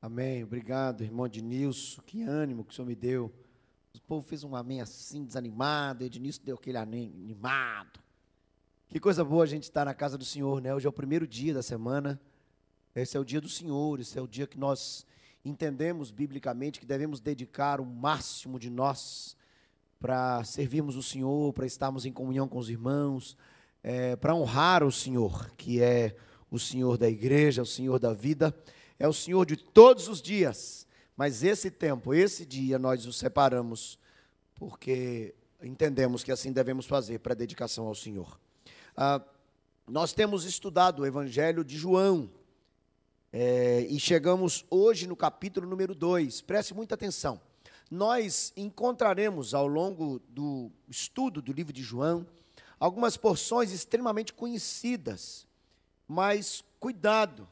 Amém. Obrigado, irmão Ednilson. Que ânimo que o Senhor me deu. O povo fez um amém assim, desanimado. Ednilson deu aquele animado. Que coisa boa a gente estar na casa do Senhor, né? Hoje é o primeiro dia da semana. Esse é o dia do Senhor. Esse é o dia que nós entendemos biblicamente que devemos dedicar o máximo de nós para servirmos o Senhor, para estarmos em comunhão com os irmãos, é, para honrar o Senhor, que é o Senhor da igreja, o Senhor da vida é o Senhor de todos os dias. Mas esse tempo, esse dia, nós o separamos porque entendemos que assim devemos fazer para dedicação ao Senhor. Ah, nós temos estudado o Evangelho de João é, e chegamos hoje no capítulo número 2. Preste muita atenção. Nós encontraremos ao longo do estudo do livro de João algumas porções extremamente conhecidas, mas cuidado,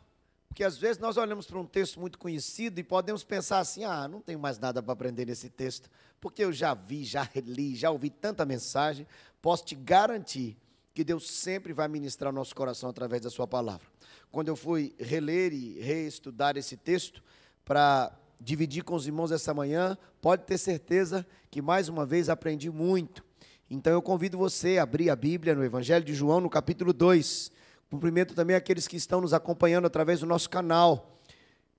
porque às vezes nós olhamos para um texto muito conhecido e podemos pensar assim: ah, não tenho mais nada para aprender nesse texto, porque eu já vi, já li, já ouvi tanta mensagem. Posso te garantir que Deus sempre vai ministrar o nosso coração através da Sua palavra. Quando eu fui reler e reestudar esse texto para dividir com os irmãos essa manhã, pode ter certeza que mais uma vez aprendi muito. Então eu convido você a abrir a Bíblia no Evangelho de João, no capítulo 2. Cumprimento também aqueles que estão nos acompanhando através do nosso canal.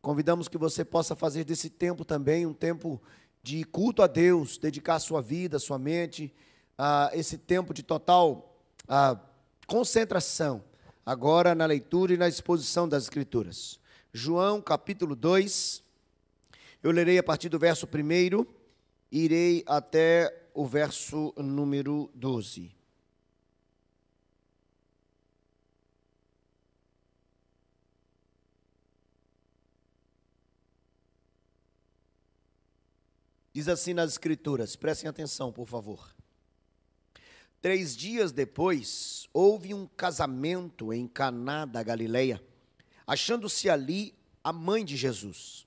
Convidamos que você possa fazer desse tempo também um tempo de culto a Deus, dedicar sua vida, sua mente, a esse tempo de total concentração, agora na leitura e na exposição das Escrituras. João capítulo 2, eu lerei a partir do verso 1, irei até o verso número 12. Diz assim nas Escrituras, prestem atenção, por favor. Três dias depois, houve um casamento em Caná da Galileia, achando-se ali a mãe de Jesus.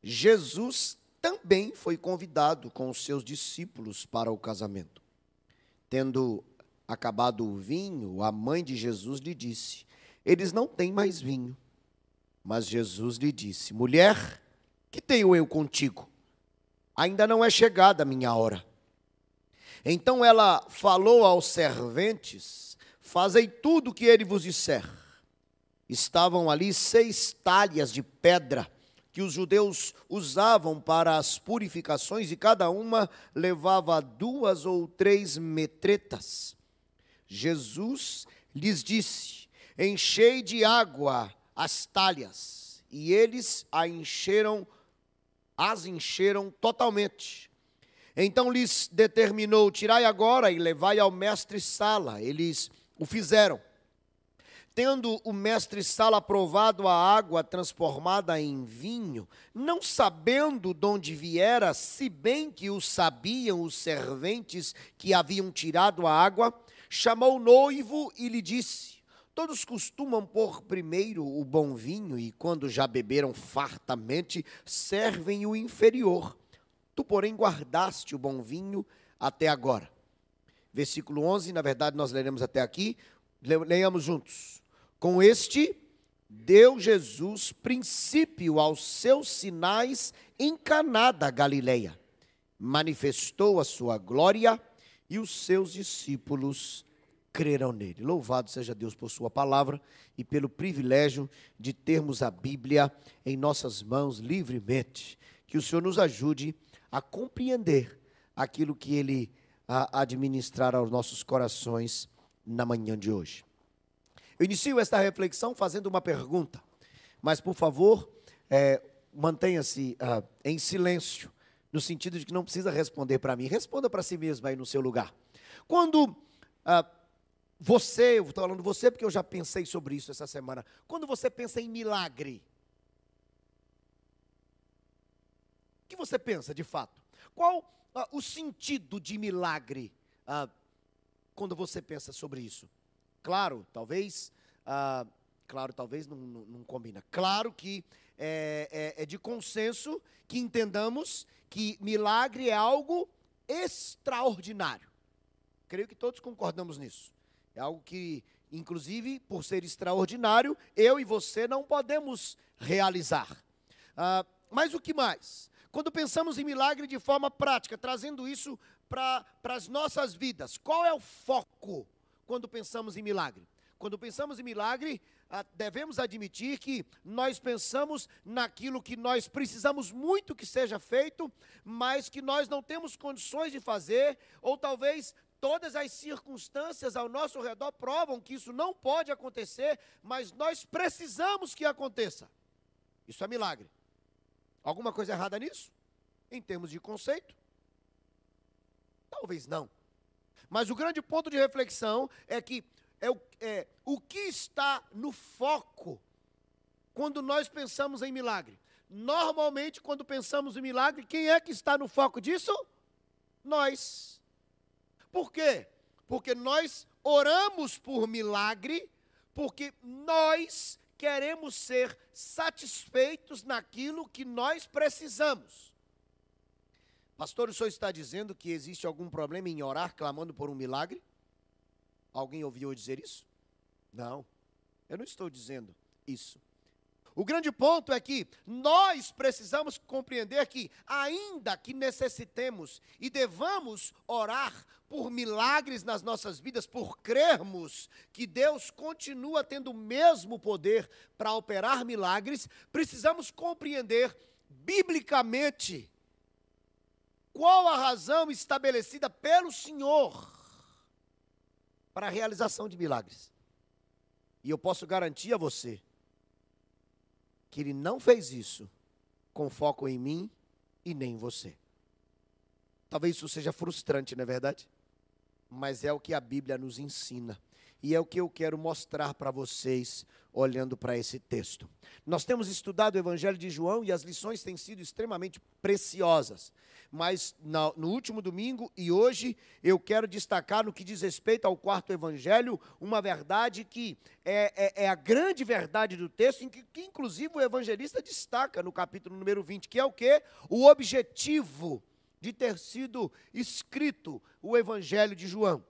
Jesus também foi convidado com os seus discípulos para o casamento. Tendo acabado o vinho, a mãe de Jesus lhe disse: Eles não têm mais vinho. Mas Jesus lhe disse: Mulher, que tenho eu contigo? Ainda não é chegada a minha hora. Então ela falou aos serventes: Fazei tudo o que ele vos disser. Estavam ali seis talhas de pedra que os judeus usavam para as purificações, e cada uma levava duas ou três metretas. Jesus lhes disse: Enchei de água as talhas, e eles a encheram as encheram totalmente. Então lhes determinou: tirai agora e levai ao mestre Sala. Eles o fizeram. Tendo o mestre Sala provado a água transformada em vinho, não sabendo de onde viera, se bem que o sabiam os serventes que haviam tirado a água, chamou o noivo e lhe disse: Todos costumam pôr primeiro o bom vinho e, quando já beberam fartamente, servem o inferior. Tu, porém, guardaste o bom vinho até agora. Versículo 11, na verdade, nós leremos até aqui. Leiamos juntos. Com este, deu Jesus princípio aos seus sinais em Caná da Galileia. Manifestou a sua glória e os seus discípulos crerão nele. Louvado seja Deus por Sua palavra e pelo privilégio de termos a Bíblia em nossas mãos livremente. Que o Senhor nos ajude a compreender aquilo que Ele administrar aos nossos corações na manhã de hoje. Eu inicio esta reflexão fazendo uma pergunta, mas por favor, é, mantenha-se ah, em silêncio, no sentido de que não precisa responder para mim, responda para si mesmo aí no seu lugar. Quando ah, você, eu estou falando você porque eu já pensei sobre isso essa semana. Quando você pensa em milagre, o que você pensa de fato? Qual ah, o sentido de milagre ah, quando você pensa sobre isso? Claro, talvez, ah, claro, talvez não, não, não, combina. Claro que é, é, é de consenso que entendamos que milagre é algo extraordinário. Creio que todos concordamos nisso. É algo que, inclusive, por ser extraordinário, eu e você não podemos realizar. Ah, mas o que mais? Quando pensamos em milagre de forma prática, trazendo isso para as nossas vidas, qual é o foco quando pensamos em milagre? Quando pensamos em milagre, ah, devemos admitir que nós pensamos naquilo que nós precisamos muito que seja feito, mas que nós não temos condições de fazer, ou talvez todas as circunstâncias ao nosso redor provam que isso não pode acontecer, mas nós precisamos que aconteça. Isso é milagre. Alguma coisa errada nisso? Em termos de conceito? Talvez não. Mas o grande ponto de reflexão é que é o, é, o que está no foco quando nós pensamos em milagre. Normalmente, quando pensamos em milagre, quem é que está no foco disso? Nós. Por quê? Porque nós oramos por milagre, porque nós queremos ser satisfeitos naquilo que nós precisamos. Pastor, o senhor está dizendo que existe algum problema em orar clamando por um milagre? Alguém ouviu dizer isso? Não, eu não estou dizendo isso. O grande ponto é que nós precisamos compreender que, ainda que necessitemos e devamos orar por milagres nas nossas vidas, por crermos que Deus continua tendo o mesmo poder para operar milagres, precisamos compreender biblicamente qual a razão estabelecida pelo Senhor para a realização de milagres. E eu posso garantir a você que ele não fez isso com foco em mim e nem em você. Talvez isso seja frustrante, não é verdade? Mas é o que a Bíblia nos ensina. E é o que eu quero mostrar para vocês olhando para esse texto. Nós temos estudado o Evangelho de João e as lições têm sido extremamente preciosas. Mas no último domingo e hoje eu quero destacar no que diz respeito ao quarto Evangelho uma verdade que é, é, é a grande verdade do texto, em que, que inclusive o evangelista destaca no capítulo número 20, que é o que? O objetivo de ter sido escrito o Evangelho de João.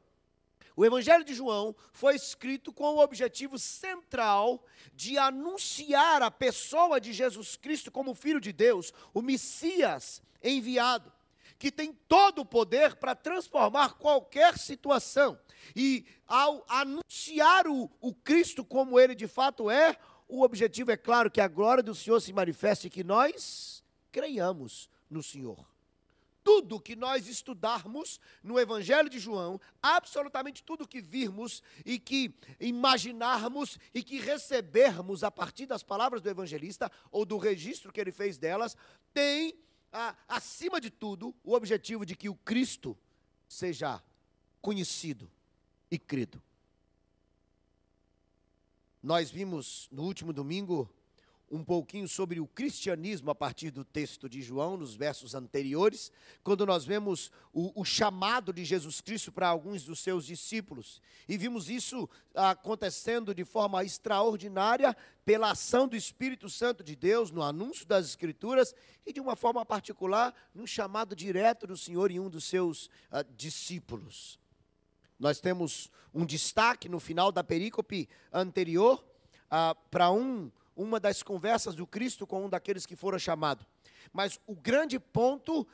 O Evangelho de João foi escrito com o objetivo central de anunciar a pessoa de Jesus Cristo como Filho de Deus, o Messias enviado, que tem todo o poder para transformar qualquer situação. E ao anunciar o, o Cristo como ele de fato é, o objetivo é claro que a glória do Senhor se manifeste e que nós creiamos no Senhor tudo que nós estudarmos no Evangelho de João, absolutamente tudo que virmos e que imaginarmos e que recebermos a partir das palavras do evangelista ou do registro que ele fez delas, tem, ah, acima de tudo, o objetivo de que o Cristo seja conhecido e crido. Nós vimos no último domingo um pouquinho sobre o cristianismo a partir do texto de João, nos versos anteriores, quando nós vemos o, o chamado de Jesus Cristo para alguns dos seus discípulos. E vimos isso acontecendo de forma extraordinária pela ação do Espírito Santo de Deus no anúncio das Escrituras e de uma forma particular no chamado direto do Senhor em um dos seus uh, discípulos. Nós temos um destaque no final da perícope anterior uh, para um uma das conversas do Cristo com um daqueles que foram chamados. Mas o grande ponto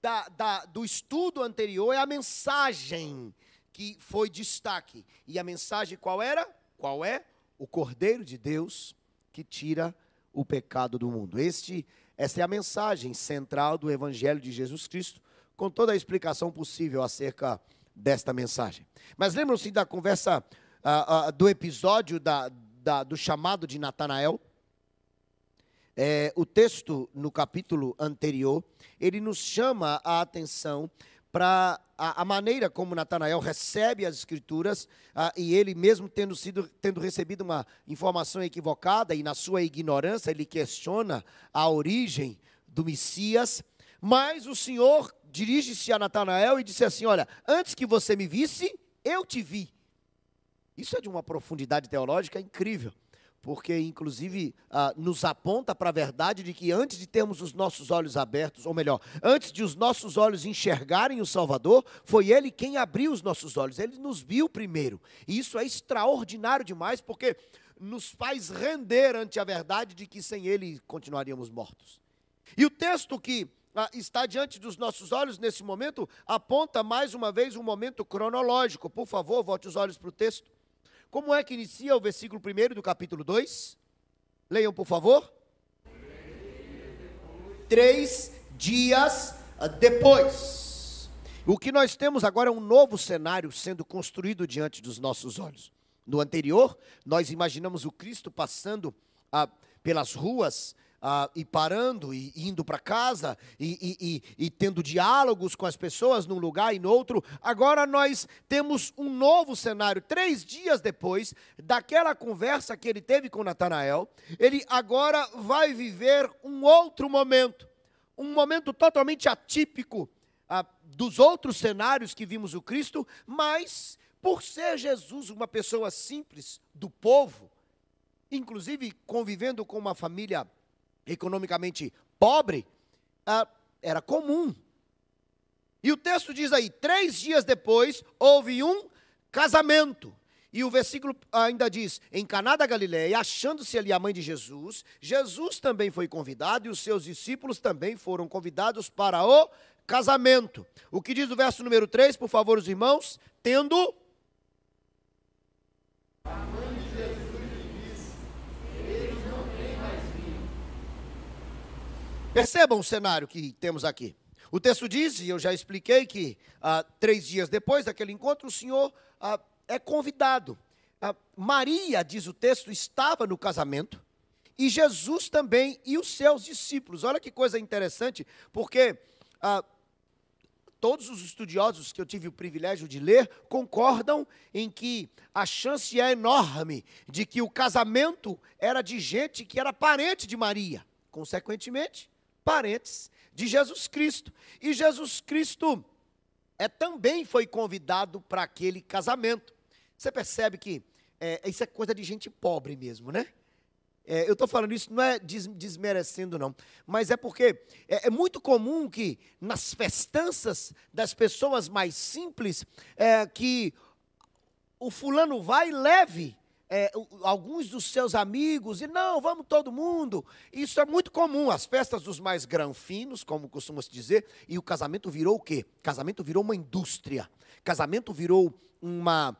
da, da, do estudo anterior é a mensagem que foi destaque. E a mensagem qual era? Qual é? O Cordeiro de Deus que tira o pecado do mundo. Este, essa é a mensagem central do Evangelho de Jesus Cristo, com toda a explicação possível acerca desta mensagem. Mas lembram-se da conversa, uh, uh, do episódio da, da, do chamado de Natanael? É, o texto no capítulo anterior, ele nos chama a atenção para a, a, maneira como Natanael recebe as escrituras ah, e ele mesmo tendo sido tendo recebido uma informação equivocada e na sua ignorância ele questiona a origem do Messias, mas o Senhor dirige-se a Natanael e disse assim: "Olha, antes que você me visse, eu te vi". Isso é de uma profundidade teológica incrível porque inclusive ah, nos aponta para a verdade de que antes de termos os nossos olhos abertos, ou melhor, antes de os nossos olhos enxergarem o Salvador, foi Ele quem abriu os nossos olhos, Ele nos viu primeiro. E isso é extraordinário demais, porque nos faz render ante a verdade de que sem ele continuaríamos mortos. E o texto que ah, está diante dos nossos olhos nesse momento aponta mais uma vez um momento cronológico. Por favor, volte os olhos para o texto. Como é que inicia o versículo 1 do capítulo 2? Leiam, por favor. Três dias depois. O que nós temos agora é um novo cenário sendo construído diante dos nossos olhos. No anterior, nós imaginamos o Cristo passando ah, pelas ruas ah, e parando e indo para casa e, e, e, e, tendo diálogos com as pessoas num lugar e no outro. Agora nós temos um novo cenário. Três dias depois daquela conversa que ele teve com Natanael, ele agora vai viver um outro momento, um momento totalmente atípico ah, dos outros cenários que vimos o Cristo, mas por ser Jesus uma pessoa simples do povo, inclusive convivendo com uma família economicamente pobre, ah, era comum. E o texto diz aí: três dias depois houve um casamento. E o versículo ainda diz: em Caná da Galileia, achando-se ali a mãe de Jesus, Jesus também foi convidado e os seus discípulos também foram convidados para o casamento. O que diz o verso número 3, por favor, os irmãos? Tendo Percebam o cenário que temos aqui. O texto diz, e eu já expliquei, que ah, três dias depois daquele encontro, o Senhor ah, é convidado. Ah, Maria, diz o texto, estava no casamento, e Jesus também, e os seus discípulos. Olha que coisa interessante, porque ah, todos os estudiosos que eu tive o privilégio de ler concordam em que a chance é enorme de que o casamento era de gente que era parente de Maria. Consequentemente, parentes de Jesus Cristo. E Jesus Cristo é, também foi convidado para aquele casamento. Você percebe que é, isso é coisa de gente pobre mesmo, né? É, eu estou falando isso não é des, desmerecendo, não, mas é porque é, é, muito comum que nas festanças das pessoas mais simples, é, que o fulano vai e leve é, alguns dos seus amigos, e não, vamos todo mundo. Isso é muito comum, as festas dos mais granfinos, como costuma se dizer, e o casamento virou o quê? Casamento virou uma indústria. Casamento virou uma,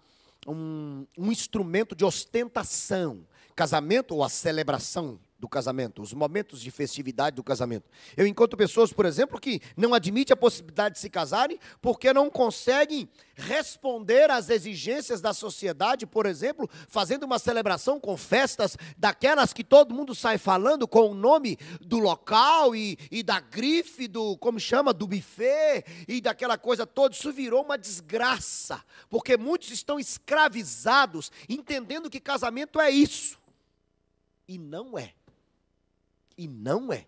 um, um instrumento de ostentação. Casamento ou a celebração do casamento, os momentos de festividade do casamento. Eu encontro pessoas, por exemplo, que não admitem a possibilidade de se casarem porque não conseguem responder às exigências da sociedade, por exemplo, fazendo uma celebração com festas daquelas que todo mundo sai falando com o nome do local e, e da grife do, como chama, do buffet e daquela coisa toda. Isso virou uma desgraça, porque muitos estão escravizados, entendendo que casamento é isso. E não é. E não é.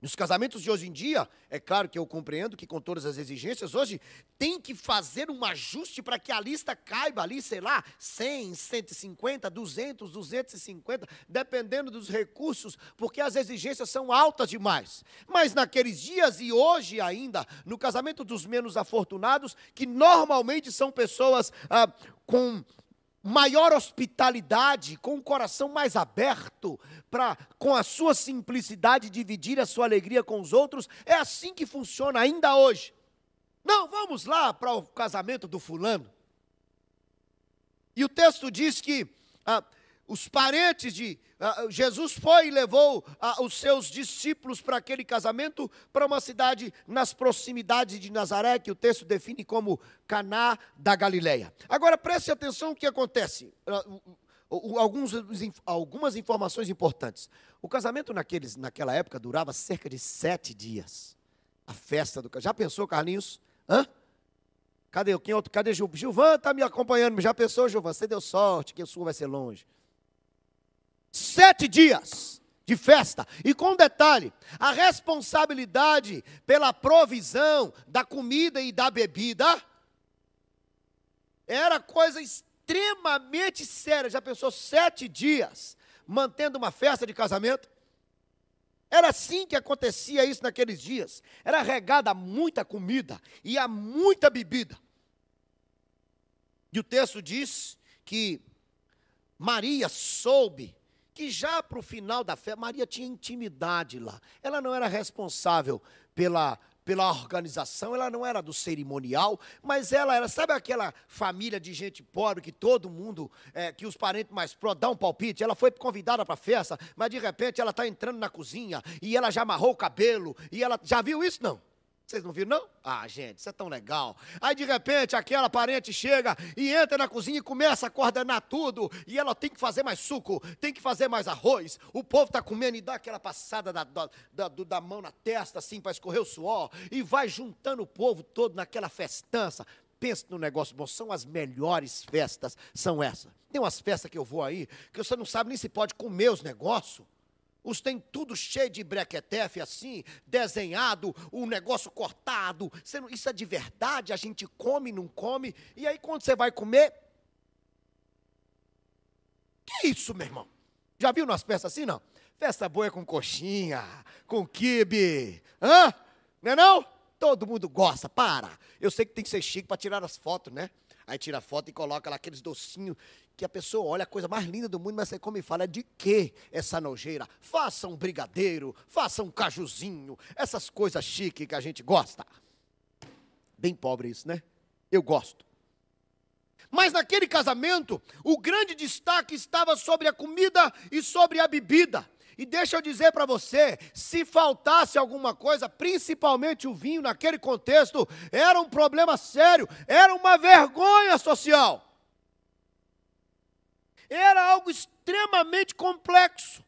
Nos casamentos de hoje em dia, é claro que eu compreendo que com todas as exigências, hoje tem que fazer um ajuste para que a lista caiba ali, sei lá, 100, 150, 200, 250, dependendo dos recursos, porque as exigências são altas demais. Mas naqueles dias e hoje ainda, no casamento dos menos afortunados, que normalmente são pessoas ah, com maior hospitalidade, com o coração mais aberto, para, com a sua simplicidade, dividir a sua alegria com os outros. É assim que funciona ainda hoje. Não, vamos lá para o casamento do fulano. E o texto diz que ah, os parentes de Jesus foi e levou uh, os seus discípulos para aquele casamento, para uma cidade nas proximidades de Nazaré, que o texto define como Caná da Galileia. Agora preste atenção o que acontece. Uh, alguns, algumas informações importantes. O casamento naqueles, naquela época durava cerca de sete dias. A festa do Já pensou, Carlinhos? Hã? Cadê quem outro? Cadê Gil? Gilvan está me acompanhando. Já pensou, Gilvan? Você deu sorte que o sul vai ser longe sete dias de festa. E com detalhe, a responsabilidade pela provisão da comida e da bebida era coisa extremamente séria. Já pensou sete dias mantendo uma festa de casamento? Era assim que acontecia isso naqueles dias. Era regada muita comida e a muita bebida. E o texto diz que Maria soube que já para o final da fé, Maria tinha intimidade lá. Ela não era responsável pela, pela organização, ela não era do cerimonial, mas ela era, sabe aquela família de gente pobre que todo mundo, é, que os parentes mais próximos dão um palpite? Ela foi convidada para a festa, mas de repente ela está entrando na cozinha e ela já amarrou o cabelo, e ela, já viu isso não? Vocês não viram, não? Ah, gente, isso é tão legal. Aí, de repente, aquela parente chega e entra na cozinha e começa a coordenar tudo. E ela tem que fazer mais suco, tem que fazer mais arroz. O povo está comendo e dá aquela passada da, da, da, da mão na testa, assim, para escorrer o suor. E vai juntando o povo todo naquela festança. Pense no negócio bom, são as melhores festas, são essas. Tem umas festas que eu vou aí, que você não sabe nem se pode comer os negócios. Os tem tudo cheio de brequetefe assim, desenhado, o um negócio cortado. Isso é de verdade, a gente come, não come. E aí quando você vai comer. Que isso, meu irmão? Já viu nas peças assim, não? Festa boa é com coxinha, com quibe. Hã? Não é não? Todo mundo gosta, para. Eu sei que tem que ser chique para tirar as fotos, né? Aí tira a foto e coloca lá aqueles docinhos que a pessoa olha a coisa mais linda do mundo, mas você come e fala, de que essa nojeira? Faça um brigadeiro, faça um cajuzinho, essas coisas chiques que a gente gosta. Bem pobre isso, né? Eu gosto. Mas naquele casamento, o grande destaque estava sobre a comida e sobre a bebida. E deixa eu dizer para você: se faltasse alguma coisa, principalmente o vinho naquele contexto, era um problema sério, era uma vergonha social era algo extremamente complexo.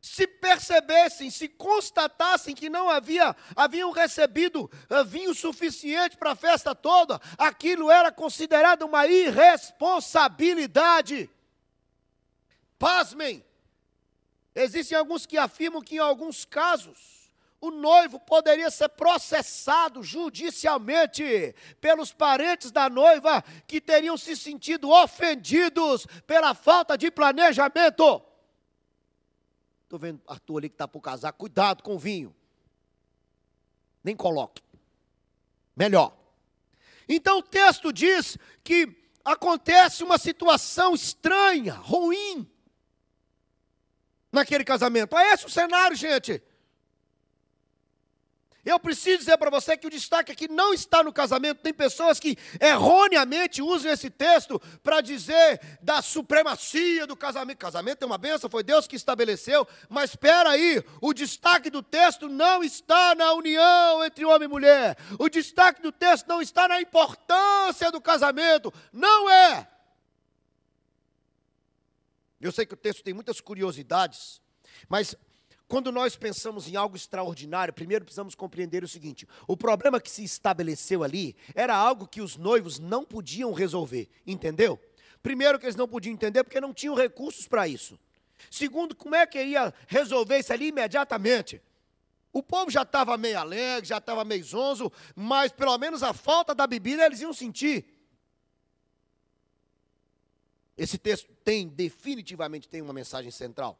Se percebessem, se constatassem que não havia, haviam recebido uh, vinho suficiente para a festa toda, aquilo era considerado uma irresponsabilidade. Pasmem, existem alguns que afirmam que em alguns casos, o noivo poderia ser processado judicialmente pelos parentes da noiva que teriam se sentido ofendidos pela falta de planejamento. Estou vendo Arthur ali que está por casar, cuidado com o vinho. Nem coloque. Melhor. Então o texto diz que acontece uma situação estranha, ruim, naquele casamento. É esse o cenário, gente. Eu preciso dizer para você que o destaque aqui não está no casamento. Tem pessoas que erroneamente usam esse texto para dizer da supremacia do casamento. Casamento é uma benção, foi Deus que estabeleceu. Mas espera aí, o destaque do texto não está na união entre homem e mulher. O destaque do texto não está na importância do casamento. Não é. Eu sei que o texto tem muitas curiosidades, mas quando nós pensamos em algo extraordinário, primeiro precisamos compreender o seguinte: o problema que se estabeleceu ali era algo que os noivos não podiam resolver, entendeu? Primeiro, que eles não podiam entender porque não tinham recursos para isso. Segundo, como é que ia resolver isso ali imediatamente? O povo já estava meio alegre, já estava meio zonzo, mas pelo menos a falta da bebida eles iam sentir. Esse texto tem, definitivamente tem uma mensagem central.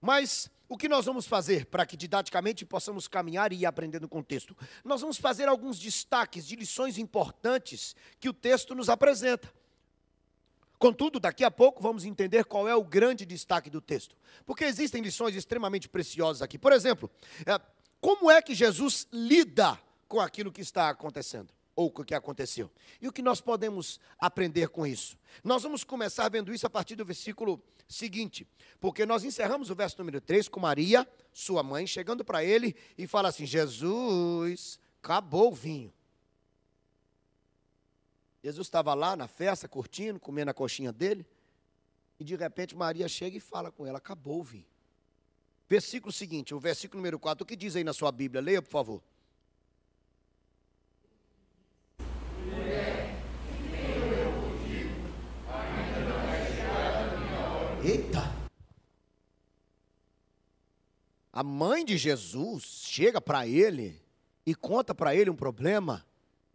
Mas o que nós vamos fazer para que didaticamente possamos caminhar e ir aprendendo o contexto? Nós vamos fazer alguns destaques de lições importantes que o texto nos apresenta. Contudo, daqui a pouco vamos entender qual é o grande destaque do texto. Porque existem lições extremamente preciosas aqui. Por exemplo, é, como é que Jesus lida com aquilo que está acontecendo? Ou o que aconteceu? E o que nós podemos aprender com isso? Nós vamos começar vendo isso a partir do versículo seguinte, porque nós encerramos o verso número 3 com Maria, sua mãe, chegando para ele e fala assim: Jesus, acabou o vinho. Jesus estava lá na festa, curtindo, comendo a coxinha dele, e de repente Maria chega e fala com ela: acabou o vinho. Versículo seguinte, o versículo número 4, o que diz aí na sua Bíblia? Leia, por favor. Eita! A mãe de Jesus chega para ele e conta para ele um problema.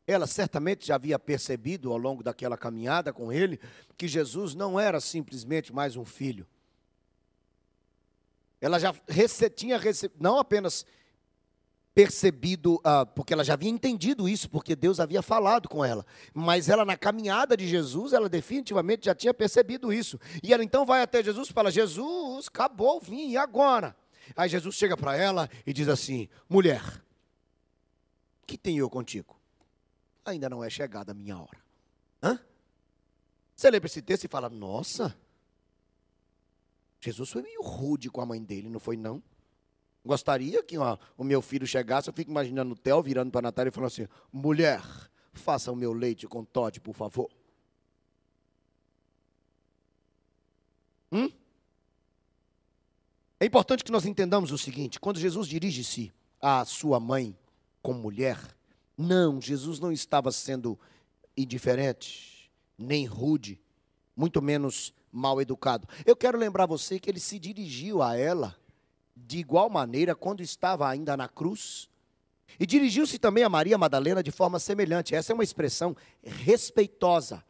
Ela certamente já havia percebido ao longo daquela caminhada com ele que Jesus não era simplesmente mais um filho. Ela já rece tinha recebido, não apenas percebido, uh, porque ela já havia entendido isso, porque Deus havia falado com ela. Mas ela, na caminhada de Jesus, ela definitivamente já tinha percebido isso. E ela então vai até Jesus e fala: Jesus, acabou o vinho, e agora? Aí Jesus chega para ela e diz assim: Mulher, que tenho eu contigo? Ainda não é chegada a minha hora. Hã? Você lembra esse texto e fala: Nossa, Jesus foi meio rude com a mãe dele, não foi não? Gostaria que ó, o meu filho chegasse, eu fico imaginando o Theo virando para a Natália e falando assim: mulher, faça o meu leite com Todd, por favor. Hum? É importante que nós entendamos o seguinte: quando Jesus dirige-se à sua mãe como mulher, não, Jesus não estava sendo indiferente, nem rude, muito menos mal educado. Eu quero lembrar você que ele se dirigiu a ela de igual maneira quando estava ainda na cruz. E dirigiu-se também a Maria Madalena de forma semelhante. Essa é uma expressão respeitosa.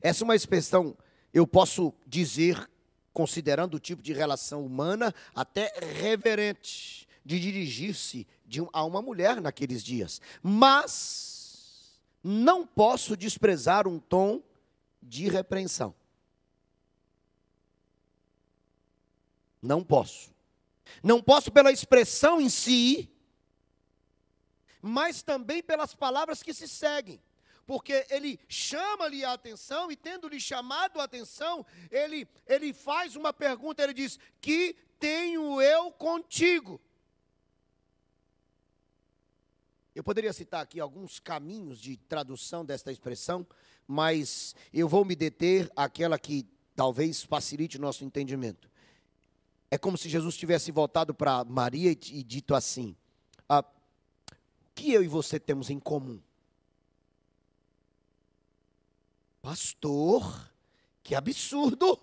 Essa é uma expressão, eu posso dizer, considerando o tipo de relação humana, até reverente, de dirigir-se um, a uma mulher naqueles dias. Mas não posso desprezar um tom de repreensão. Não posso. Não posso pela expressão em si, mas também pelas palavras que se seguem. Porque ele chama-lhe a atenção e, tendo-lhe chamado a atenção, ele, ele faz uma pergunta: ele diz: Que tenho eu contigo? Eu poderia citar aqui alguns caminhos de tradução desta expressão, mas eu vou me deter àquela que talvez facilite o nosso entendimento. É como se Jesus tivesse voltado para Maria e, e, dito assim: ah, O que eu e você temos em comum? Pastor, que absurdo!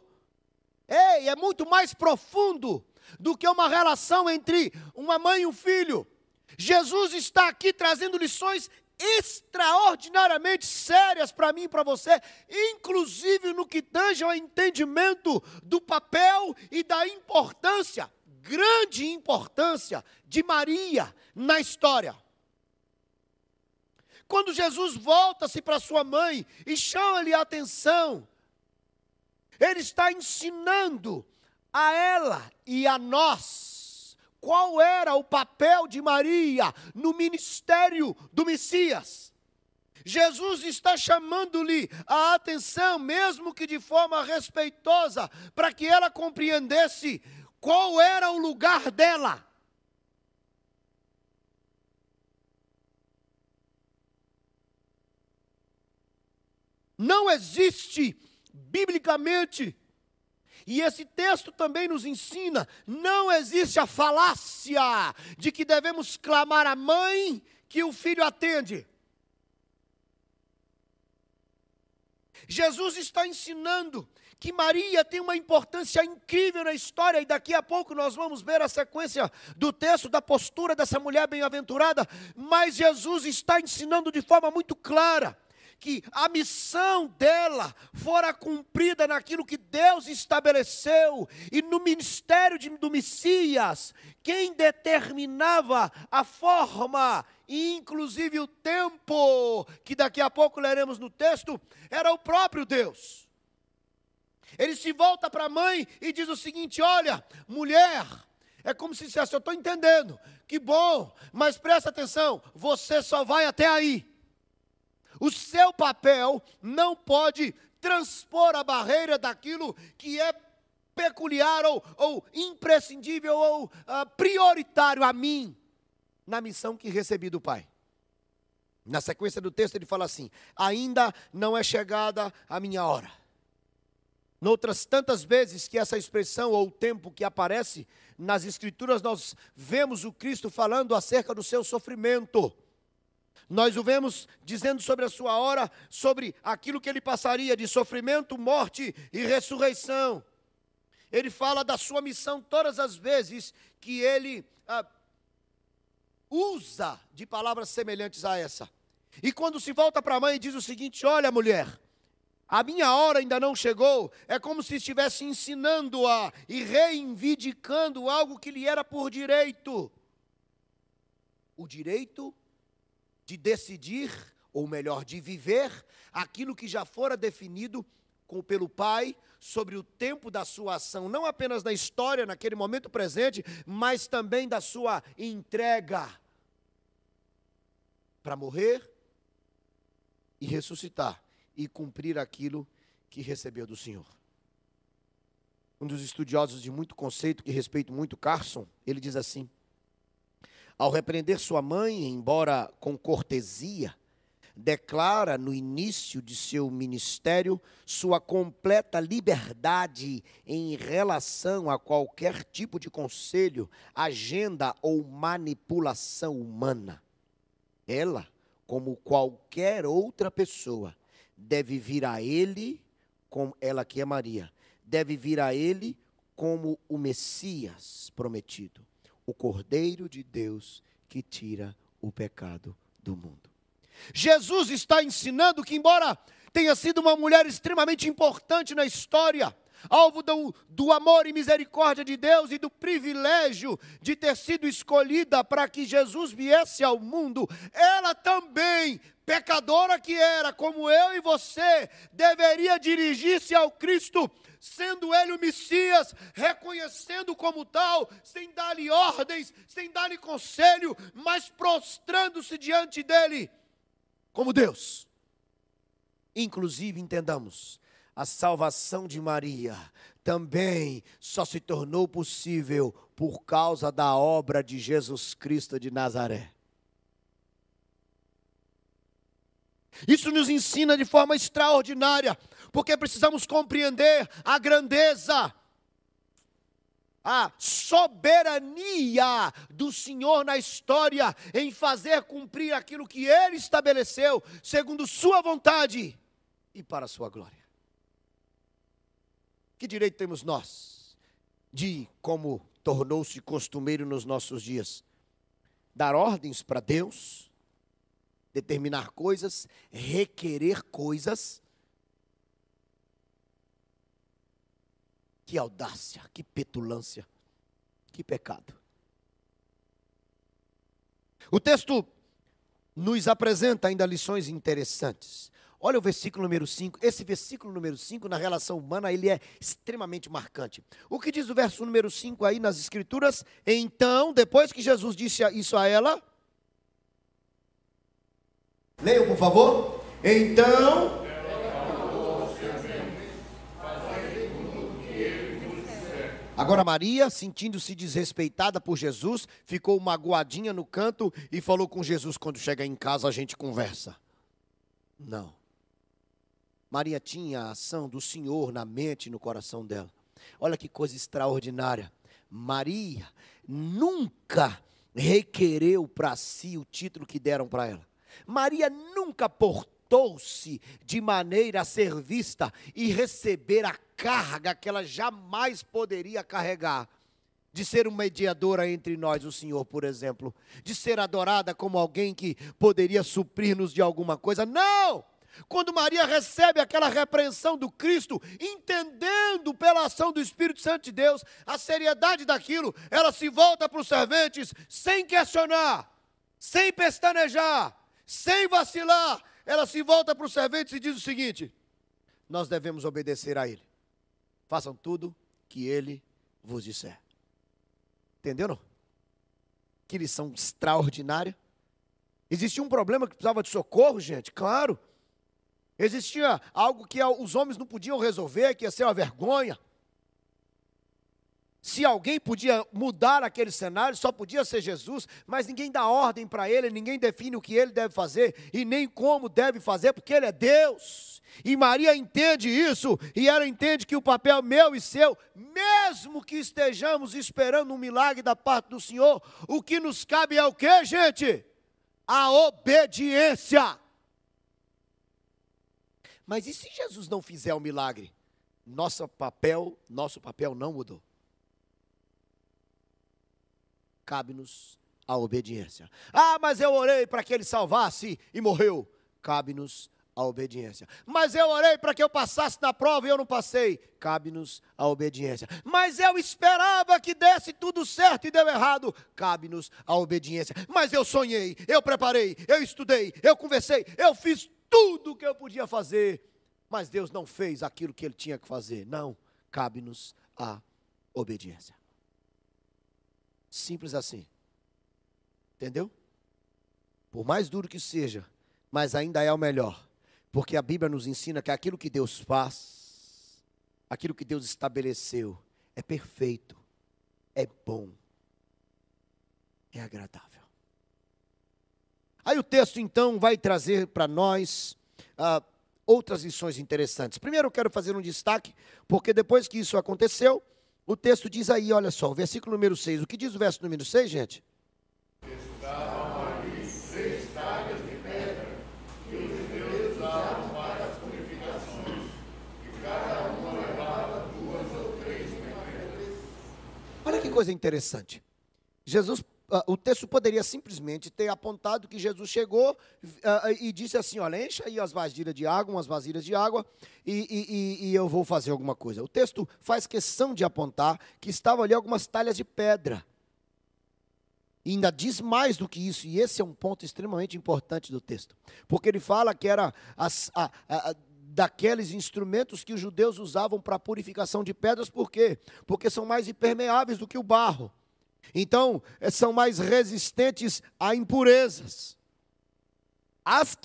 Ei, é muito mais profundo do que uma relação entre uma mãe e um filho. Jesus está aqui trazendo lições extraordinariamente sérias para mim e para você, inclusive que tange ao entendimento do papel e da importância, grande importância, de Maria na história. Quando Jesus volta-se para sua mãe e chama-lhe a atenção, ele está ensinando a ela e a nós qual era o papel de Maria no ministério do Messias. Jesus está chamando-lhe a atenção, mesmo que de forma respeitosa, para que ela compreendesse qual era o lugar dela. Não existe, biblicamente, e esse texto também nos ensina: não existe a falácia de que devemos clamar a mãe que o filho atende. Jesus está ensinando que Maria tem uma importância incrível na história, e daqui a pouco nós vamos ver a sequência do texto, da postura dessa mulher bem-aventurada, mas Jesus está ensinando de forma muito clara que a missão dela fora cumprida naquilo que Deus estabeleceu, e no ministério de, do Messias, quem determinava a forma inclusive o tempo, que daqui a pouco leremos no texto, era o próprio Deus. Ele se volta para a mãe e diz o seguinte: Olha, mulher, é como se dissesse: Eu estou entendendo, que bom, mas presta atenção, você só vai até aí. O seu papel não pode transpor a barreira daquilo que é peculiar ou, ou imprescindível ou uh, prioritário a mim na missão que recebi do Pai. Na sequência do texto ele fala assim: ainda não é chegada a minha hora. Noutras tantas vezes que essa expressão ou o tempo que aparece nas Escrituras, nós vemos o Cristo falando acerca do seu sofrimento. Nós o vemos dizendo sobre a sua hora, sobre aquilo que ele passaria de sofrimento, morte e ressurreição. Ele fala da sua missão todas as vezes que ele ah, usa de palavras semelhantes a essa. E quando se volta para a mãe e diz o seguinte: Olha, mulher, a minha hora ainda não chegou, é como se estivesse ensinando-a e reivindicando algo que lhe era por direito. o direito de decidir, ou melhor, de viver aquilo que já fora definido com, pelo Pai sobre o tempo da sua ação, não apenas na história, naquele momento presente, mas também da sua entrega para morrer e ressuscitar e cumprir aquilo que recebeu do Senhor. Um dos estudiosos de muito conceito, que respeito muito, Carson, ele diz assim: ao repreender sua mãe, embora com cortesia, declara no início de seu ministério sua completa liberdade em relação a qualquer tipo de conselho, agenda ou manipulação humana. Ela, como qualquer outra pessoa, deve vir a ele, como ela que é Maria, deve vir a ele como o Messias prometido, o Cordeiro de Deus que tira o pecado do mundo. Jesus está ensinando que, embora tenha sido uma mulher extremamente importante na história, alvo do, do, amor e misericórdia de Deus e do privilégio de ter sido escolhida para que Jesus viesse ao mundo, ela também, pecadora que era, como eu e você, deveria dirigir-se ao Cristo, sendo Ele o Messias, reconhecendo como tal, sem dar-lhe ordens, sem dar-lhe conselho, mas prostrando-se diante dEle como Deus. Inclusive, entendamos, a salvação de Maria também só se tornou possível por causa da obra de Jesus Cristo de Nazaré. Isso nos ensina de forma extraordinária, porque precisamos compreender a grandeza a soberania do Senhor na história em fazer cumprir aquilo que Ele estabeleceu, segundo Sua vontade e para a Sua glória. Que direito temos nós de, como tornou-se costumeiro nos nossos dias, dar ordens para Deus, determinar coisas, requerer coisas, Que audácia, que petulância, que pecado. O texto nos apresenta ainda lições interessantes. Olha o versículo número 5. Esse versículo número 5, na relação humana, ele é extremamente marcante. O que diz o verso número 5 aí nas Escrituras? Então, depois que Jesus disse isso a ela. Leiam, por favor. Então, Agora, Maria, sentindo-se desrespeitada por Jesus, ficou magoadinha no canto e falou com Jesus: quando chegar em casa a gente conversa. Não. Maria tinha a ação do Senhor na mente e no coração dela. Olha que coisa extraordinária. Maria nunca requereu para si o título que deram para ela. Maria nunca portou-se de maneira a ser vista e receber a carga que ela jamais poderia carregar. De ser uma mediadora entre nós, o Senhor, por exemplo. De ser adorada como alguém que poderia suprir-nos de alguma coisa. Não! Quando Maria recebe aquela repreensão do Cristo, entendendo pela ação do Espírito Santo de Deus a seriedade daquilo, ela se volta para os serventes sem questionar, sem pestanejar, sem vacilar. Ela se volta para os serventes e diz o seguinte: Nós devemos obedecer a Ele. Façam tudo que ele vos disser. Entenderam? Que lição extraordinária. Existia um problema que precisava de socorro, gente? Claro. Existia algo que os homens não podiam resolver, que ia ser uma vergonha. Se alguém podia mudar aquele cenário, só podia ser Jesus, mas ninguém dá ordem para ele, ninguém define o que ele deve fazer e nem como deve fazer, porque ele é Deus. E Maria entende isso, e ela entende que o papel meu e seu, mesmo que estejamos esperando um milagre da parte do Senhor, o que nos cabe é o que, gente? A obediência. Mas e se Jesus não fizer o milagre? Nosso papel, nosso papel não mudou cabe-nos a obediência. Ah, mas eu orei para que ele salvasse e morreu. Cabe-nos a obediência. Mas eu orei para que eu passasse na prova e eu não passei. Cabe-nos a obediência. Mas eu esperava que desse tudo certo e deu errado. Cabe-nos a obediência. Mas eu sonhei, eu preparei, eu estudei, eu conversei, eu fiz tudo o que eu podia fazer. Mas Deus não fez aquilo que ele tinha que fazer. Não, cabe-nos a obediência. Simples assim. Entendeu? Por mais duro que seja, mas ainda é o melhor. Porque a Bíblia nos ensina que aquilo que Deus faz, aquilo que Deus estabeleceu, é perfeito, é bom, é agradável. Aí o texto então vai trazer para nós ah, outras lições interessantes. Primeiro eu quero fazer um destaque, porque depois que isso aconteceu, o texto diz aí, olha só, o versículo número 6. O que diz o verso número 6, gente? Olha que coisa interessante. Jesus, o texto poderia simplesmente ter apontado que Jesus chegou uh, e disse assim: olha, encha aí as vasilhas de água, umas vasilhas de água, e, e, e, eu vou fazer alguma coisa. O texto faz questão de apontar que estavam ali algumas talhas de pedra. E ainda diz mais do que isso, e esse é um ponto extremamente importante do texto, porque ele fala que era as, a, a, daqueles instrumentos que os judeus usavam para a purificação de pedras, por quê? Porque são mais impermeáveis do que o barro. Então, eh, são mais resistentes a impurezas. As,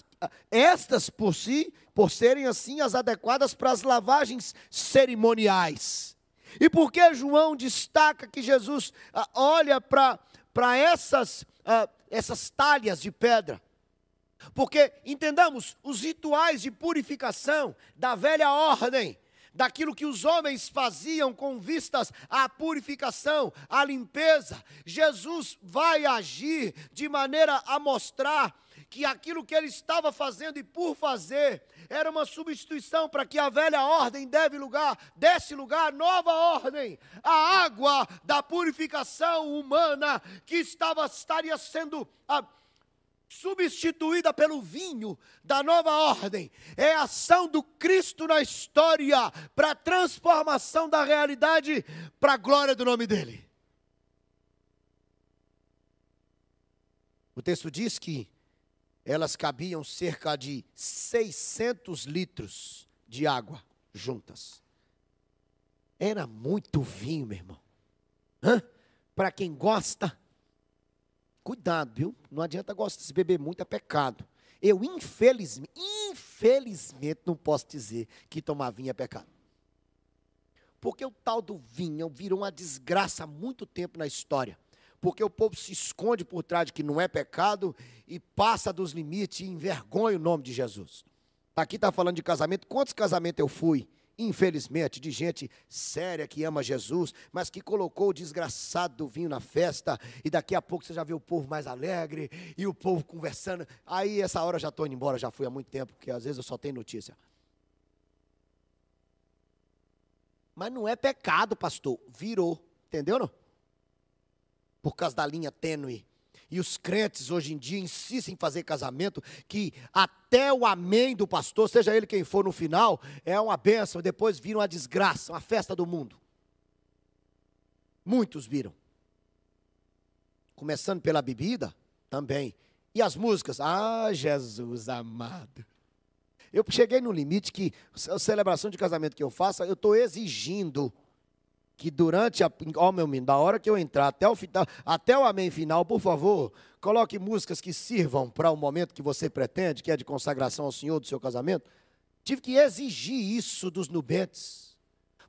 estas por si, por serem assim as adequadas para as lavagens cerimoniais. E por que João destaca que Jesus ah, olha para essas, ah, essas talhas de pedra? Porque, entendamos, os rituais de purificação da velha ordem, daquilo que os homens faziam com vistas à purificação, à limpeza, Jesus vai agir de maneira a mostrar que aquilo que ele estava fazendo e por fazer era uma substituição para que a velha ordem deve lugar, desse lugar nova ordem, a água da purificação humana que estava estaria sendo substituída pelo vinho da nova ordem. É a ação do Cristo na história para a transformação da realidade para a glória do nome dele. O texto diz que elas cabiam cerca de 600 litros de água juntas. Era muito vinho, meu irmão. Para quem gosta, Cuidado, viu? Não adianta gostar de beber muito, é pecado. Eu, infelizmente, infelizmente, não posso dizer que tomar vinho é pecado. Porque o tal do vinho virou uma desgraça há muito tempo na história. Porque o povo se esconde por trás de que não é pecado e passa dos limites e envergonha o nome de Jesus. Aqui está falando de casamento. Quantos casamentos eu fui? Infelizmente, de gente séria que ama Jesus, mas que colocou o desgraçado do vinho na festa, e daqui a pouco você já vê o povo mais alegre, e o povo conversando. Aí, essa hora eu já estou indo embora, já fui há muito tempo, porque às vezes eu só tenho notícia. Mas não é pecado, pastor, virou, entendeu não? Por causa da linha tênue e os crentes hoje em dia insistem em fazer casamento que até o amém do pastor, seja ele quem for no final, é uma bênção, depois vira uma desgraça, uma festa do mundo. Muitos viram. Começando pela bebida, também. E as músicas? Ah, Jesus amado. Eu cheguei no limite que a celebração de casamento que eu faço, eu estou exigindo que durante a. Ó, oh, meu menino, da hora que eu entrar até o, até o amém final, por favor, coloque músicas que sirvam para o momento que você pretende, que é de consagração ao Senhor do seu casamento. Tive que exigir isso dos nubentes.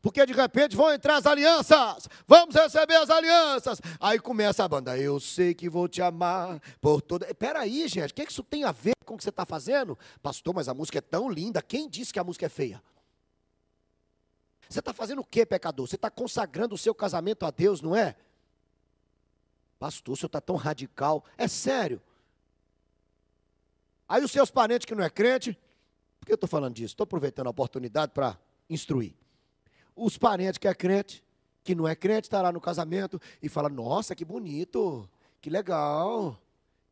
Porque de repente vão entrar as alianças, vamos receber as alianças. Aí começa a banda, eu sei que vou te amar por toda. Espera aí, gente, o que isso tem a ver com o que você está fazendo? Pastor, mas a música é tão linda, quem disse que a música é feia? Você está fazendo o que, pecador? Você está consagrando o seu casamento a Deus, não é? Pastor, o senhor está tão radical. É sério. Aí os seus parentes que não é crente, por que eu estou falando disso? Estou aproveitando a oportunidade para instruir. Os parentes que é crente, que não é crente, está lá no casamento e fala: Nossa, que bonito, que legal.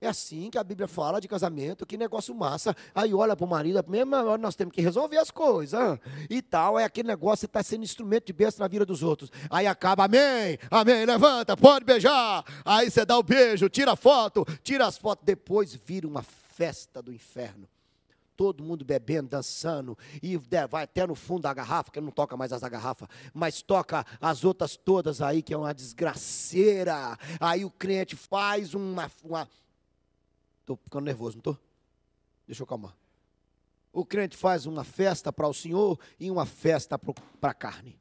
É assim que a Bíblia fala de casamento, que negócio massa. Aí olha para o marido, a hora nós temos que resolver as coisas. E tal, é aquele negócio, você está sendo instrumento de bênção na vida dos outros. Aí acaba, amém, amém, levanta, pode beijar. Aí você dá o beijo, tira a foto, tira as fotos. Depois vira uma festa do inferno todo mundo bebendo, dançando, e vai até no fundo da garrafa, que não toca mais as da garrafa, mas toca as outras todas aí, que é uma desgraceira. Aí o crente faz uma. Estou ficando nervoso, não estou? Deixa eu calmar. O crente faz uma festa para o Senhor e uma festa para a carne.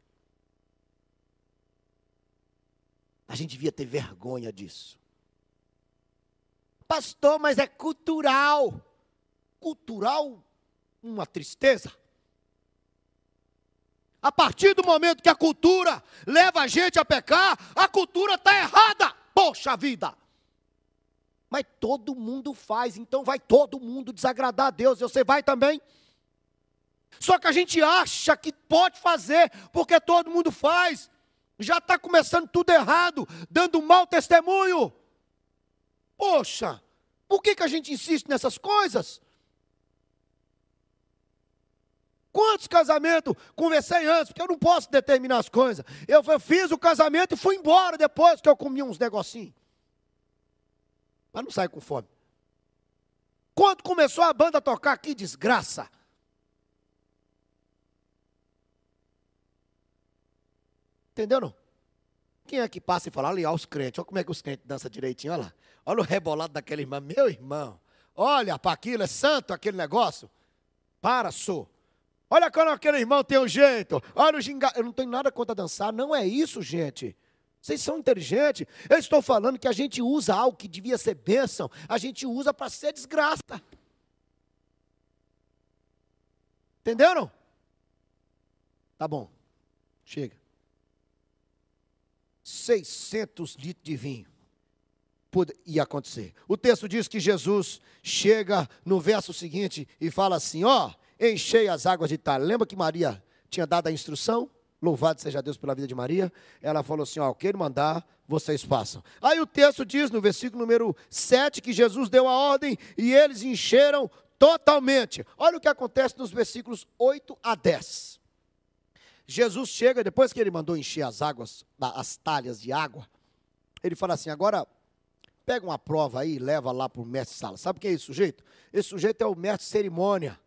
A gente devia ter vergonha disso. Pastor, mas é cultural cultural uma tristeza. A partir do momento que a cultura leva a gente a pecar, a cultura está errada. Poxa vida! Mas todo mundo faz, então vai todo mundo desagradar a Deus. Você vai também? Só que a gente acha que pode fazer, porque todo mundo faz. Já está começando tudo errado, dando mau testemunho. Poxa, por que, que a gente insiste nessas coisas? Quantos casamentos? Conversei antes, porque eu não posso determinar as coisas. Eu fiz o casamento e fui embora depois que eu comi uns negocinhos. Mas não sai com fome. Quando começou a banda a tocar, que desgraça. Entendeu não? Quem é que passa e fala, olha os crentes, olha como é que os crentes dançam direitinho, olha lá. Olha o rebolado daquele irmão, meu irmão. Olha, para aquilo é santo aquele negócio. Para, sou. Olha quando aquele irmão tem um jeito. Olha o gingado. Eu não tenho nada contra dançar. Não é isso, gente. Vocês são inteligentes. Eu estou falando que a gente usa algo que devia ser bênção. A gente usa para ser desgraça. Entenderam? Tá bom. Chega. 600 litros de vinho. Ia acontecer. O texto diz que Jesus chega no verso seguinte e fala assim: Ó. Enchei as águas de Itália. Lembra que Maria tinha dado a instrução? Louvado seja Deus pela vida de Maria. Ela falou assim: Ó, o que ele mandar, vocês façam. Aí o texto diz no versículo número 7 que Jesus deu a ordem e eles encheram totalmente. Olha o que acontece nos versículos 8 a 10. Jesus chega, depois que ele mandou encher as águas, as talhas de água, ele fala assim: agora pega uma prova aí e leva lá para o mestre sala. Sabe o que é esse sujeito? Esse sujeito é o mestre cerimônia.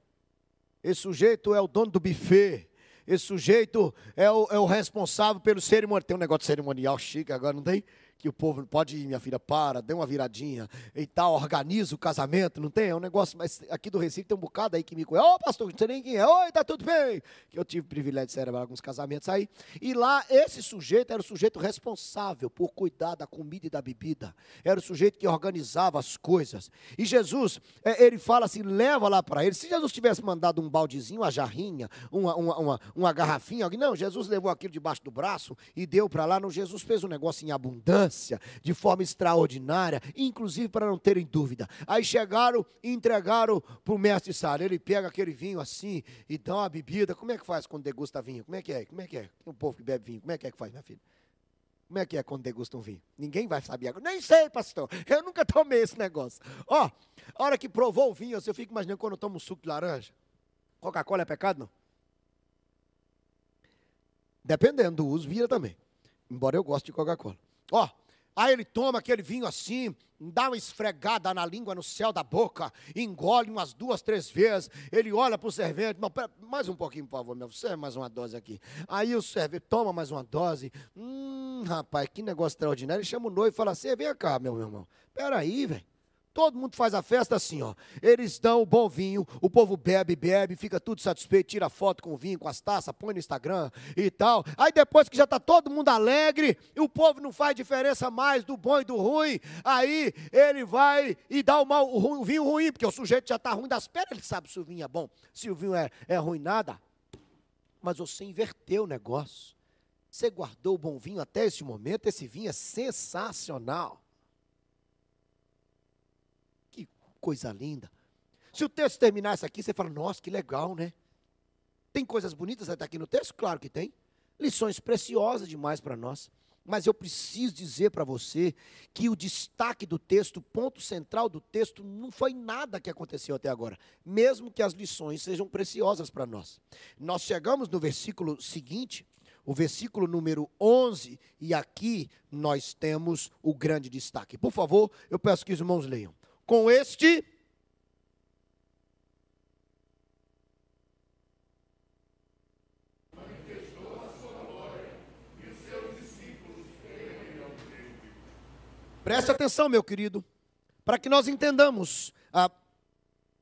Esse sujeito é o dono do buffet. Esse sujeito é o, é o responsável pelo cerimonial. Tem um negócio cerimonial chique agora, não tem? Que o povo pode ir, minha filha, para, dê uma viradinha e tal, organiza o casamento, não tem? É um negócio, mas aqui do Recife tem um bocado aí que me conhece. Ô, oh, pastor, não sei nem quem é. Oi, tá tudo bem? Que eu tive o privilégio de celebrar alguns casamentos aí. E lá, esse sujeito era o sujeito responsável por cuidar da comida e da bebida. Era o sujeito que organizava as coisas. E Jesus, é, ele fala assim, leva lá para ele. Se Jesus tivesse mandado um baldezinho, uma jarrinha, uma, uma, uma, uma garrafinha, não, Jesus levou aquilo debaixo do braço e deu para lá. Não, Jesus fez um negócio em abundância de forma extraordinária, inclusive para não terem dúvida. Aí chegaram e entregaram para o mestre Sara. Ele pega aquele vinho assim e dá uma bebida. Como é que faz quando degusta vinho? Como é que é? Como é que é? Tem um povo que bebe vinho. Como é que é que faz, minha filha? Como é que é quando degusta um vinho? Ninguém vai saber agora. Nem sei, pastor. Eu nunca tomei esse negócio. Ó, a hora que provou o vinho, eu fico imaginando quando eu tomo um suco de laranja. Coca-Cola é pecado, não? Dependendo do uso, vira também. Embora eu goste de Coca-Cola. Ó, Aí ele toma aquele vinho assim, dá uma esfregada na língua, no céu da boca, engole umas duas, três vezes. Ele olha para o servente, mais um pouquinho, por favor, meu, você mais uma dose aqui. Aí o servente toma mais uma dose. Hum, rapaz, que negócio extraordinário. Ele chama o noivo e fala assim: vem cá, meu irmão. Peraí, velho. Todo mundo faz a festa assim, ó. Eles dão o bom vinho, o povo bebe, bebe, fica tudo satisfeito, tira foto com o vinho, com as taças, põe no Instagram e tal. Aí depois que já está todo mundo alegre, e o povo não faz diferença mais do bom e do ruim, aí ele vai e dá o, mal, o, vinho ruim, porque o sujeito já está ruim das pernas, ele sabe se o vinho é bom, se o vinho é, é ruim, nada. Mas você inverteu o negócio. Você guardou o bom vinho até este momento, esse vinho é sensacional. Coisa linda. Se o texto terminasse aqui, você fala, nossa, que legal, né? Tem coisas bonitas até aqui no texto? Claro que tem. Lições preciosas demais para nós. Mas eu preciso dizer para você que o destaque do texto, o ponto central do texto, não foi nada que aconteceu até agora, mesmo que as lições sejam preciosas para nós. Nós chegamos no versículo seguinte, o versículo número 11, e aqui nós temos o grande destaque. Por favor, eu peço que os irmãos leiam. Com este Preste atenção, meu querido, para que nós entendamos a,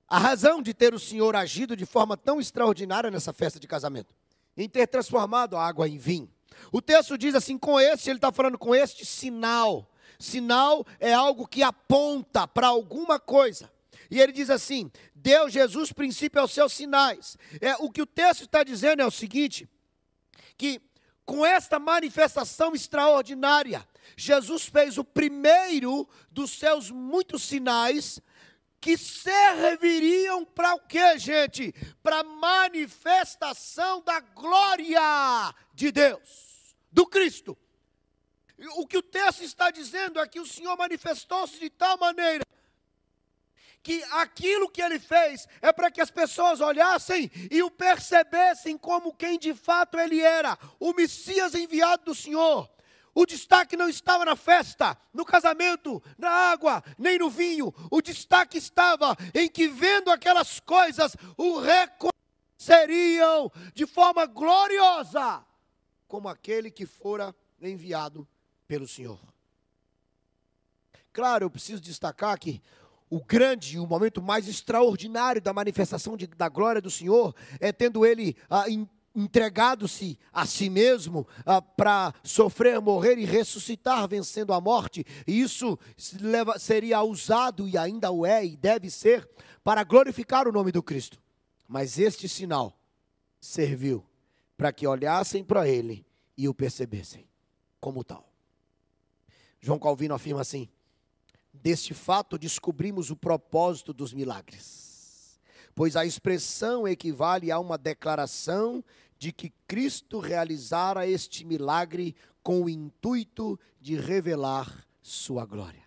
a razão de ter o Senhor agido de forma tão extraordinária nessa festa de casamento, em ter transformado a água em vinho. O texto diz assim: com este, ele está falando com este sinal. Sinal é algo que aponta para alguma coisa. E ele diz assim: deu Jesus princípio aos seus sinais. É, o que o texto está dizendo é o seguinte: que com esta manifestação extraordinária, Jesus fez o primeiro dos seus muitos sinais que serviriam para o que, gente? Para manifestação da glória de Deus, do Cristo. O que o texto está dizendo é que o Senhor manifestou-se de tal maneira que aquilo que ele fez é para que as pessoas olhassem e o percebessem como quem de fato ele era, o Messias enviado do Senhor. O destaque não estava na festa, no casamento, na água, nem no vinho. O destaque estava em que, vendo aquelas coisas, o reconheceriam de forma gloriosa como aquele que fora enviado pelo Senhor. Claro, eu preciso destacar que o grande, o momento mais extraordinário da manifestação de, da glória do Senhor é tendo ele ah, entregado-se a si mesmo ah, para sofrer, morrer e ressuscitar, vencendo a morte, e isso leva, seria usado, e ainda o é, e deve ser, para glorificar o nome do Cristo. Mas este sinal serviu para que olhassem para ele e o percebessem como tal. João Calvino afirma assim: deste fato descobrimos o propósito dos milagres, pois a expressão equivale a uma declaração de que Cristo realizara este milagre com o intuito de revelar sua glória.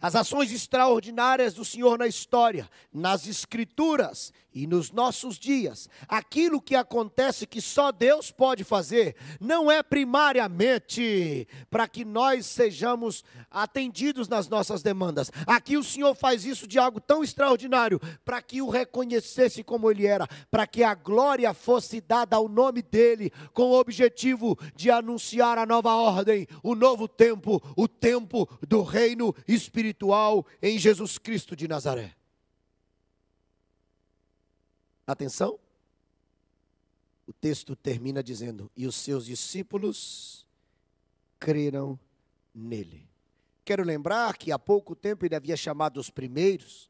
As ações extraordinárias do Senhor na história, nas Escrituras e nos nossos dias, aquilo que acontece que só Deus pode fazer, não é primariamente para que nós sejamos atendidos nas nossas demandas. Aqui o Senhor faz isso de algo tão extraordinário, para que o reconhecesse como ele era, para que a glória fosse dada ao nome dele, com o objetivo de anunciar a nova ordem, o novo tempo, o tempo do reino espiritual em Jesus Cristo de Nazaré. Atenção. O texto termina dizendo: E os seus discípulos creram nele. Quero lembrar que há pouco tempo ele havia chamado os primeiros,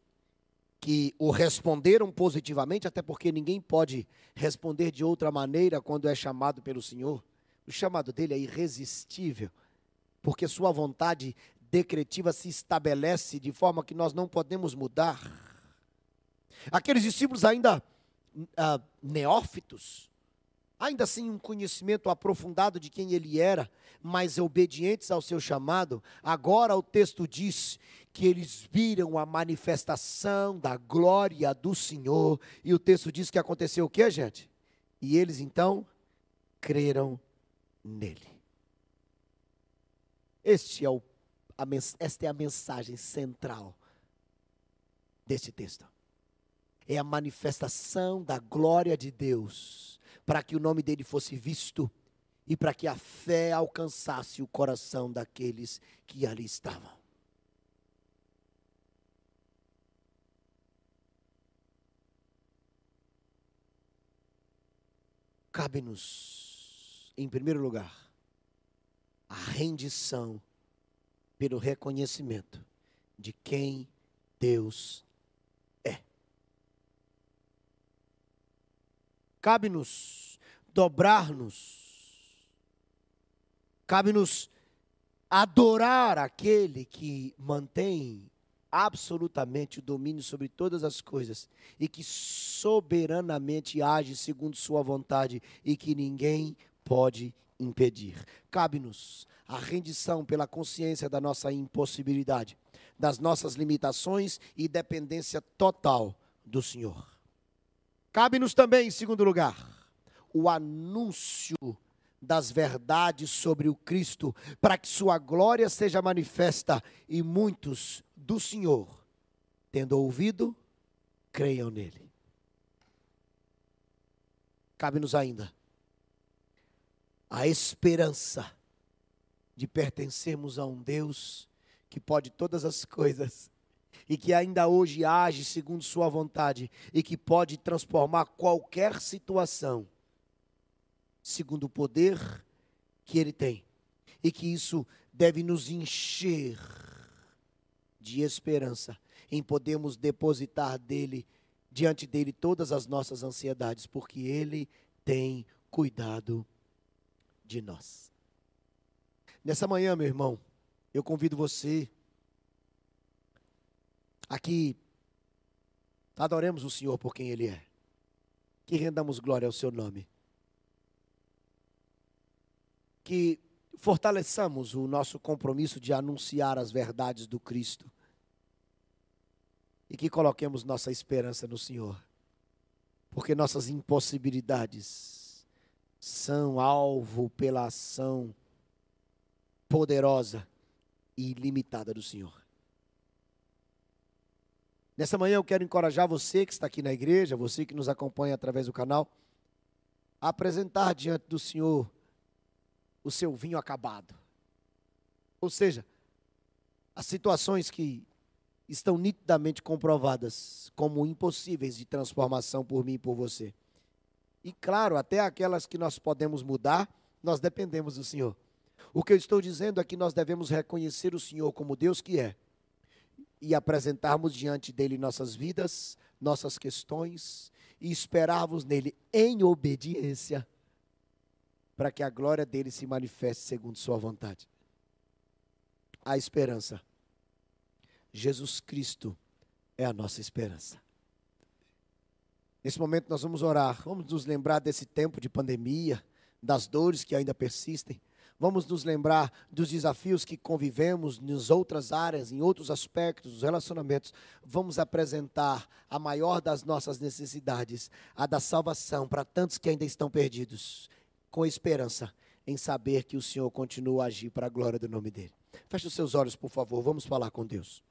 que o responderam positivamente, até porque ninguém pode responder de outra maneira quando é chamado pelo Senhor. O chamado dele é irresistível, porque sua vontade decretiva se estabelece de forma que nós não podemos mudar. Aqueles discípulos ainda uh, neófitos, ainda assim um conhecimento aprofundado de quem ele era, mas obedientes ao seu chamado, agora o texto diz que eles viram a manifestação da glória do Senhor, e o texto diz que aconteceu o que, gente? E eles então creram nele. Este é o, a, esta é a mensagem central desse texto é a manifestação da glória de Deus, para que o nome dele fosse visto e para que a fé alcançasse o coração daqueles que ali estavam. Cabe-nos, em primeiro lugar, a rendição pelo reconhecimento de quem Deus cabe-nos dobrar-nos, cabe-nos adorar aquele que mantém absolutamente o domínio sobre todas as coisas e que soberanamente age segundo sua vontade e que ninguém pode impedir. Cabe-nos a rendição pela consciência da nossa impossibilidade, das nossas limitações e dependência total do Senhor. Cabe-nos também, em segundo lugar, o anúncio das verdades sobre o Cristo, para que sua glória seja manifesta e muitos do Senhor, tendo ouvido, creiam nele. Cabe-nos ainda a esperança de pertencermos a um Deus que pode todas as coisas e que ainda hoje age segundo Sua vontade e que pode transformar qualquer situação segundo o poder que Ele tem e que isso deve nos encher de esperança em podermos depositar dele diante dele todas as nossas ansiedades, porque ele tem cuidado de nós. Nessa manhã, meu irmão, eu convido você a que adoremos o Senhor por quem Ele é, que rendamos glória ao Seu nome, que fortaleçamos o nosso compromisso de anunciar as verdades do Cristo. E que coloquemos nossa esperança no Senhor, porque nossas impossibilidades são alvo pela ação poderosa e ilimitada do Senhor. Nessa manhã eu quero encorajar você que está aqui na igreja, você que nos acompanha através do canal, a apresentar diante do Senhor o seu vinho acabado. Ou seja, as situações que estão nitidamente comprovadas como impossíveis de transformação por mim e por você. E claro, até aquelas que nós podemos mudar, nós dependemos do Senhor. O que eu estou dizendo é que nós devemos reconhecer o Senhor como Deus que é e apresentarmos diante dele nossas vidas, nossas questões e esperarmos nele em obediência para que a glória dele se manifeste segundo sua vontade. A esperança. Jesus Cristo é a nossa esperança. Nesse momento nós vamos orar, vamos nos lembrar desse tempo de pandemia, das dores que ainda persistem Vamos nos lembrar dos desafios que convivemos nas outras áreas, em outros aspectos dos relacionamentos. Vamos apresentar a maior das nossas necessidades, a da salvação para tantos que ainda estão perdidos, com esperança em saber que o Senhor continua a agir para a glória do nome dele. Feche os seus olhos, por favor, vamos falar com Deus.